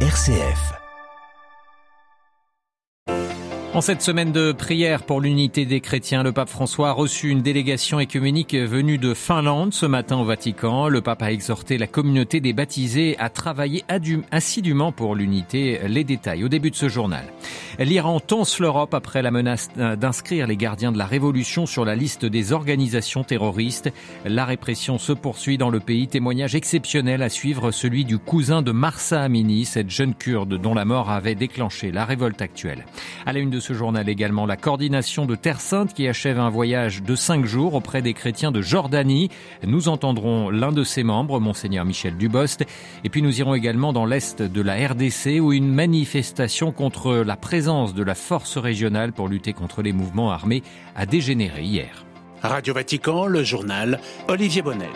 RCF. En cette semaine de prière pour l'unité des chrétiens, le pape François a reçu une délégation écuménique venue de Finlande ce matin au Vatican. Le pape a exhorté la communauté des baptisés à travailler assidûment pour l'unité. Les détails au début de ce journal. L'Iran tense l'Europe après la menace d'inscrire les gardiens de la révolution sur la liste des organisations terroristes. La répression se poursuit dans le pays. Témoignage exceptionnel à suivre, celui du cousin de Marsa Amini, cette jeune kurde dont la mort avait déclenché la révolte actuelle. À la une de ce journal également la coordination de Terre Sainte qui achève un voyage de cinq jours auprès des chrétiens de Jordanie. Nous entendrons l'un de ses membres, Monseigneur Michel Dubost. Et puis nous irons également dans l'est de la RDC où une manifestation contre la présence de la force régionale pour lutter contre les mouvements armés a dégénéré hier. Radio Vatican, le journal Olivier Bonnel.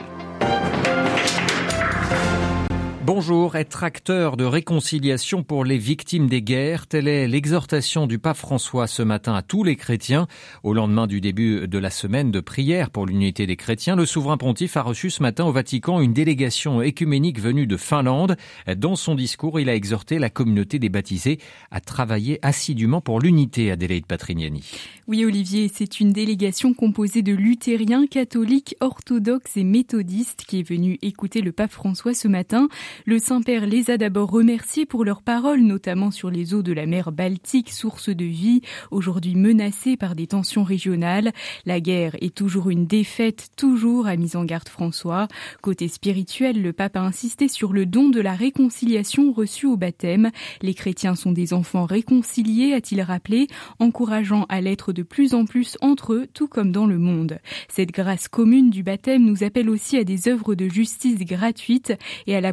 Bonjour, être acteur de réconciliation pour les victimes des guerres, telle est l'exhortation du pape François ce matin à tous les chrétiens. Au lendemain du début de la semaine de prière pour l'unité des chrétiens, le souverain pontife a reçu ce matin au Vatican une délégation écuménique venue de Finlande. Dans son discours, il a exhorté la communauté des baptisés à travailler assidûment pour l'unité, Adélaïde Patrignani. Oui, Olivier, c'est une délégation composée de luthériens, catholiques, orthodoxes et méthodistes qui est venue écouter le pape François ce matin. Le Saint-Père les a d'abord remerciés pour leurs paroles, notamment sur les eaux de la mer Baltique, source de vie, aujourd'hui menacée par des tensions régionales. La guerre est toujours une défaite, toujours, a mis en garde François. Côté spirituel, le pape a insisté sur le don de la réconciliation reçu au baptême. Les chrétiens sont des enfants réconciliés, a-t-il rappelé, encourageant à l'être de plus en plus entre eux, tout comme dans le monde. Cette grâce commune du baptême nous appelle aussi à des œuvres de justice gratuites et à la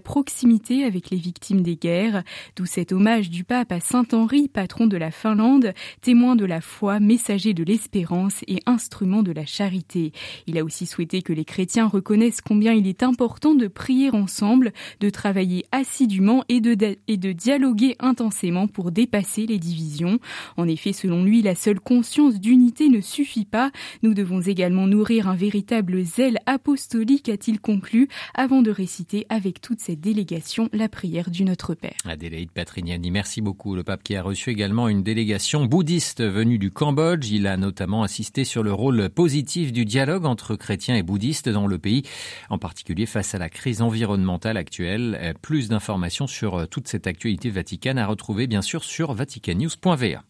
avec les victimes des guerres, d'où cet hommage du pape à Saint Henri, patron de la Finlande, témoin de la foi, messager de l'espérance et instrument de la charité. Il a aussi souhaité que les chrétiens reconnaissent combien il est important de prier ensemble, de travailler assidûment et de, et de dialoguer intensément pour dépasser les divisions. En effet, selon lui, la seule conscience d'unité ne suffit pas. Nous devons également nourrir un véritable zèle apostolique, a-t-il conclu, avant de réciter avec toute cette la prière du Notre Père. Adélaïde Patrignani, merci beaucoup. Le pape qui a reçu également une délégation bouddhiste venue du Cambodge. Il a notamment insisté sur le rôle positif du dialogue entre chrétiens et bouddhistes dans le pays, en particulier face à la crise environnementale actuelle. Plus d'informations sur toute cette actualité vaticane à retrouver bien sûr sur vaticannews.va.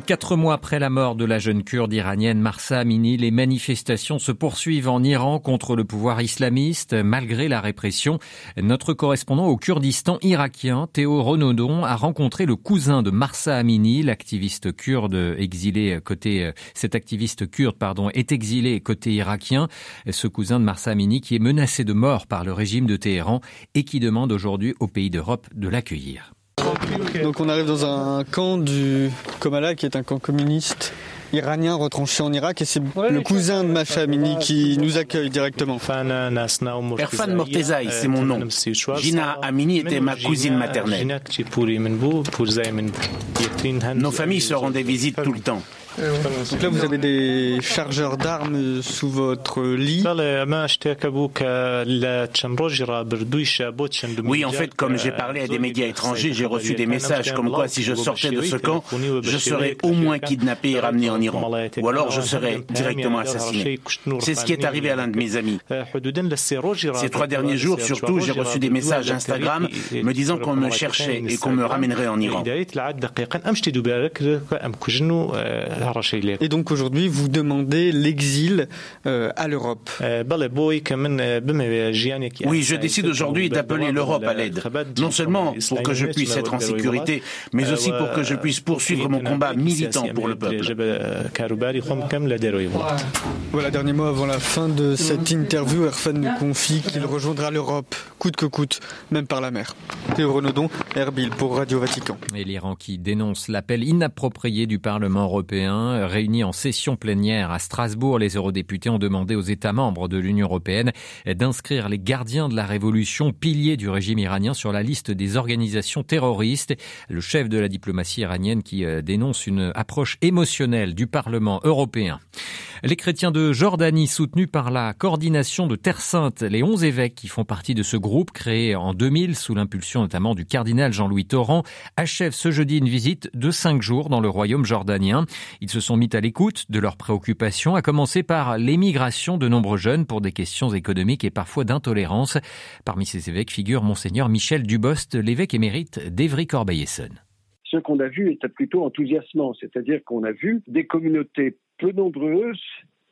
Quatre mois après la mort de la jeune kurde iranienne Marsa Amini, les manifestations se poursuivent en Iran contre le pouvoir islamiste malgré la répression. Notre correspondant au Kurdistan irakien, Théo Renaudon, a rencontré le cousin de Marsa Amini, l'activiste kurde exilé côté, cet activiste kurde, pardon, est exilé côté irakien. Ce cousin de Marsa Amini qui est menacé de mort par le régime de Téhéran et qui demande aujourd'hui aux pays d'Europe de l'accueillir. Donc on arrive dans un camp du Komala qui est un camp communiste iranien retranché en Irak et c'est le cousin de ma famille qui nous accueille directement. Erfan Mortezaï, c'est mon nom. Gina Amini était ma cousine maternelle. Nos familles se rendaient visite tout le temps. Donc là, vous avez des chargeurs d'armes sous votre lit. Oui, en fait, comme j'ai parlé à des médias étrangers, j'ai reçu des messages comme quoi si je sortais de ce camp, je serais au moins kidnappé et ramené en Iran. Ou alors je serais directement assassiné. C'est ce qui est arrivé à l'un de mes amis. Ces trois derniers jours, surtout, j'ai reçu des messages Instagram me disant qu'on me cherchait et qu'on me ramènerait en Iran. Et donc aujourd'hui, vous demandez l'exil euh, à l'Europe. Oui, je décide aujourd'hui d'appeler l'Europe à l'aide. Non seulement pour que je puisse être en sécurité, mais aussi pour que je puisse poursuivre mon combat militant pour le peuple. Voilà, dernier mot avant la fin de cette interview. Erfan nous confie qu'il rejoindra l'Europe, coûte que coûte, même par la mer. Théo Renaudon, Erbil pour Radio Vatican. Et l'Iran qui dénonce l'appel inapproprié du Parlement européen Réunis en session plénière à Strasbourg, les eurodéputés ont demandé aux États membres de l'Union européenne d'inscrire les gardiens de la révolution, piliers du régime iranien, sur la liste des organisations terroristes. Le chef de la diplomatie iranienne qui euh, dénonce une approche émotionnelle du Parlement européen. Les chrétiens de Jordanie, soutenus par la coordination de Terre Sainte, les onze évêques qui font partie de ce groupe créé en 2000 sous l'impulsion notamment du cardinal Jean-Louis Torrent, achèvent ce jeudi une visite de cinq jours dans le royaume jordanien. Ils se sont mis à l'écoute de leurs préoccupations, à commencer par l'émigration de nombreux jeunes pour des questions économiques et parfois d'intolérance. Parmi ces évêques figure Monseigneur Michel Dubost, l'évêque émérite d'Evry-Corbeil-Essonne ce qu'on a vu était plutôt enthousiasmant, c'est-à-dire qu'on a vu des communautés peu nombreuses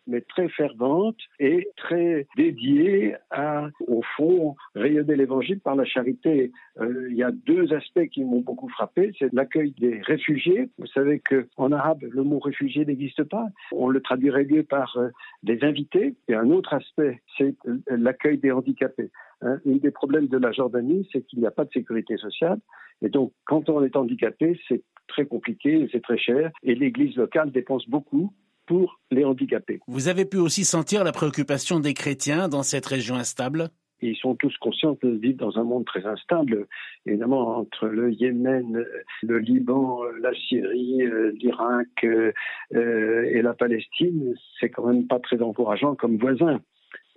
mais très ferventes et très dédiées à, au fond, rayonner l'évangile par la charité. Euh, il y a deux aspects qui m'ont beaucoup frappé. C'est l'accueil des réfugiés. Vous savez qu'en arabe, le mot réfugié n'existe pas. On le traduirait mieux par euh, des invités. Et un autre aspect, c'est l'accueil des handicapés. Hein. Un des problèmes de la Jordanie, c'est qu'il n'y a pas de sécurité sociale. Et donc, quand on est handicapé, c'est très compliqué, c'est très cher, et l'Église locale dépense beaucoup pour les handicapés. Vous avez pu aussi sentir la préoccupation des chrétiens dans cette région instable? Ils sont tous conscients de vivre dans un monde très instable. Évidemment, entre le Yémen, le Liban, la Syrie, l'Irak euh, et la Palestine, c'est quand même pas très encourageant comme voisin.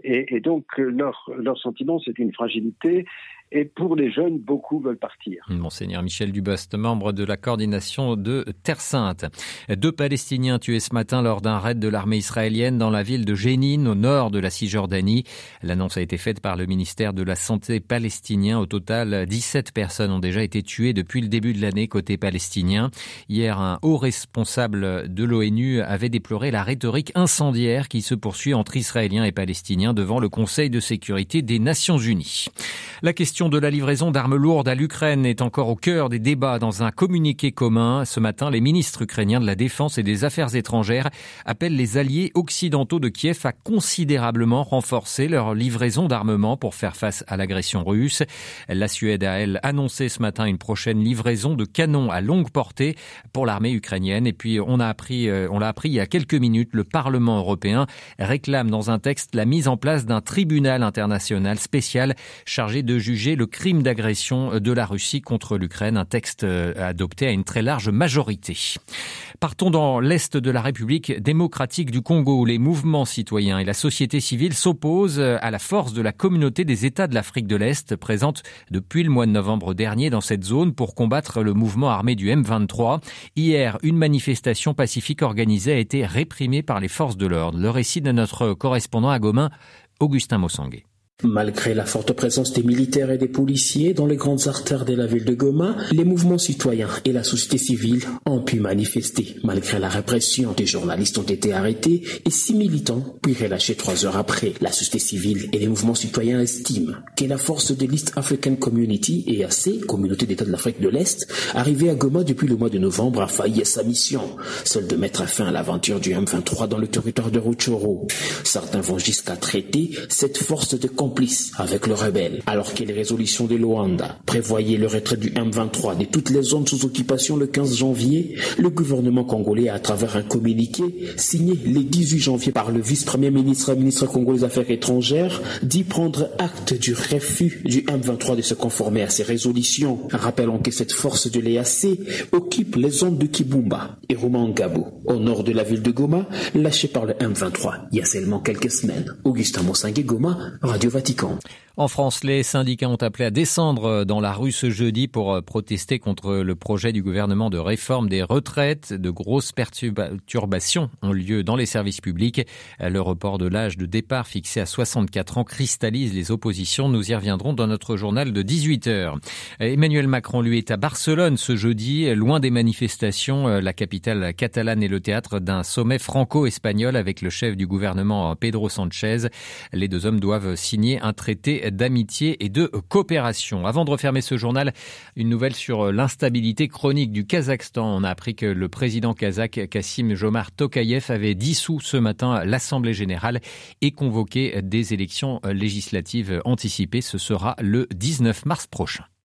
Et, donc, leur, leur sentiment, c'est une fragilité et pour les jeunes, beaucoup veulent partir. Monseigneur Michel Dubost, membre de la coordination de Terre Sainte. Deux Palestiniens tués ce matin lors d'un raid de l'armée israélienne dans la ville de Jénine, au nord de la Cisjordanie. L'annonce a été faite par le ministère de la Santé palestinien. Au total, 17 personnes ont déjà été tuées depuis le début de l'année côté palestinien. Hier, un haut responsable de l'ONU avait déploré la rhétorique incendiaire qui se poursuit entre Israéliens et Palestiniens devant le Conseil de sécurité des Nations Unies. La question de la livraison d'armes lourdes à l'Ukraine est encore au cœur des débats dans un communiqué commun. Ce matin, les ministres ukrainiens de la Défense et des Affaires étrangères appellent les alliés occidentaux de Kiev à considérablement renforcer leur livraison d'armement pour faire face à l'agression russe. La Suède a, elle, annoncé ce matin une prochaine livraison de canons à longue portée pour l'armée ukrainienne. Et puis, on a appris, euh, on l'a appris il y a quelques minutes, le Parlement européen réclame dans un texte la mise en place d'un tribunal international spécial chargé de juger le crime d'agression de la Russie contre l'Ukraine, un texte euh, adopté à une très large majorité. Partons dans l'Est de la République démocratique du Congo où les mouvements citoyens et la société civile s'opposent à la force de la communauté des États de l'Afrique de l'Est présente depuis le mois de novembre dernier dans cette zone pour combattre le mouvement armé du M23. Hier, une manifestation pacifique organisée a été réprimée par les forces de l'ordre. Le récit de notre correspondant à Gomin, Augustin Mossanguet. Malgré la forte présence des militaires et des policiers dans les grandes artères de la ville de Goma, les mouvements citoyens et la société civile ont pu manifester. Malgré la répression, des journalistes ont été arrêtés et six militants puis relâchés trois heures après. La société civile et les mouvements citoyens estiment que la force de l'East African Community, EAC, communauté d'État de l'Afrique de l'Est, arrivée à Goma depuis le mois de novembre, a failli à sa mission, celle de mettre fin à l'aventure du M23 dans le territoire de Ruchoro. Certains vont jusqu'à traiter cette force de avec le rebelle, alors que les résolutions de Luanda prévoyaient le retrait du M23 de toutes les zones sous occupation le 15 janvier, le gouvernement congolais, à travers un communiqué signé le 18 janvier par le vice-premier ministre et ministre congolais des Affaires étrangères, dit prendre acte du refus du M23 de se conformer à ces résolutions. Rappelons que cette force de l'EAC occupe les zones de Kibumba et Rumangabo, au nord de la ville de Goma, lâchée par le M23 il y a seulement quelques semaines. Augustin Mossangue Goma, Radio Vatican. En France, les syndicats ont appelé à descendre dans la rue ce jeudi pour euh, protester contre le projet du gouvernement de réforme des retraites. De grosses perturbations ont lieu dans les services publics. Le report de l'âge de départ fixé à 64 ans cristallise les oppositions. Nous y reviendrons dans notre journal de 18 heures. Emmanuel Macron, lui, est à Barcelone ce jeudi, loin des manifestations. La capitale catalane est le théâtre d'un sommet franco-espagnol avec le chef du gouvernement Pedro Sanchez. Les deux hommes doivent signer un traité d'amitié et de coopération. Avant de refermer ce journal, une nouvelle sur l'instabilité chronique du Kazakhstan. On a appris que le président kazakh Kassim Jomar Tokayev avait dissous ce matin l'Assemblée générale et convoqué des élections législatives anticipées. Ce sera le 19 mars prochain.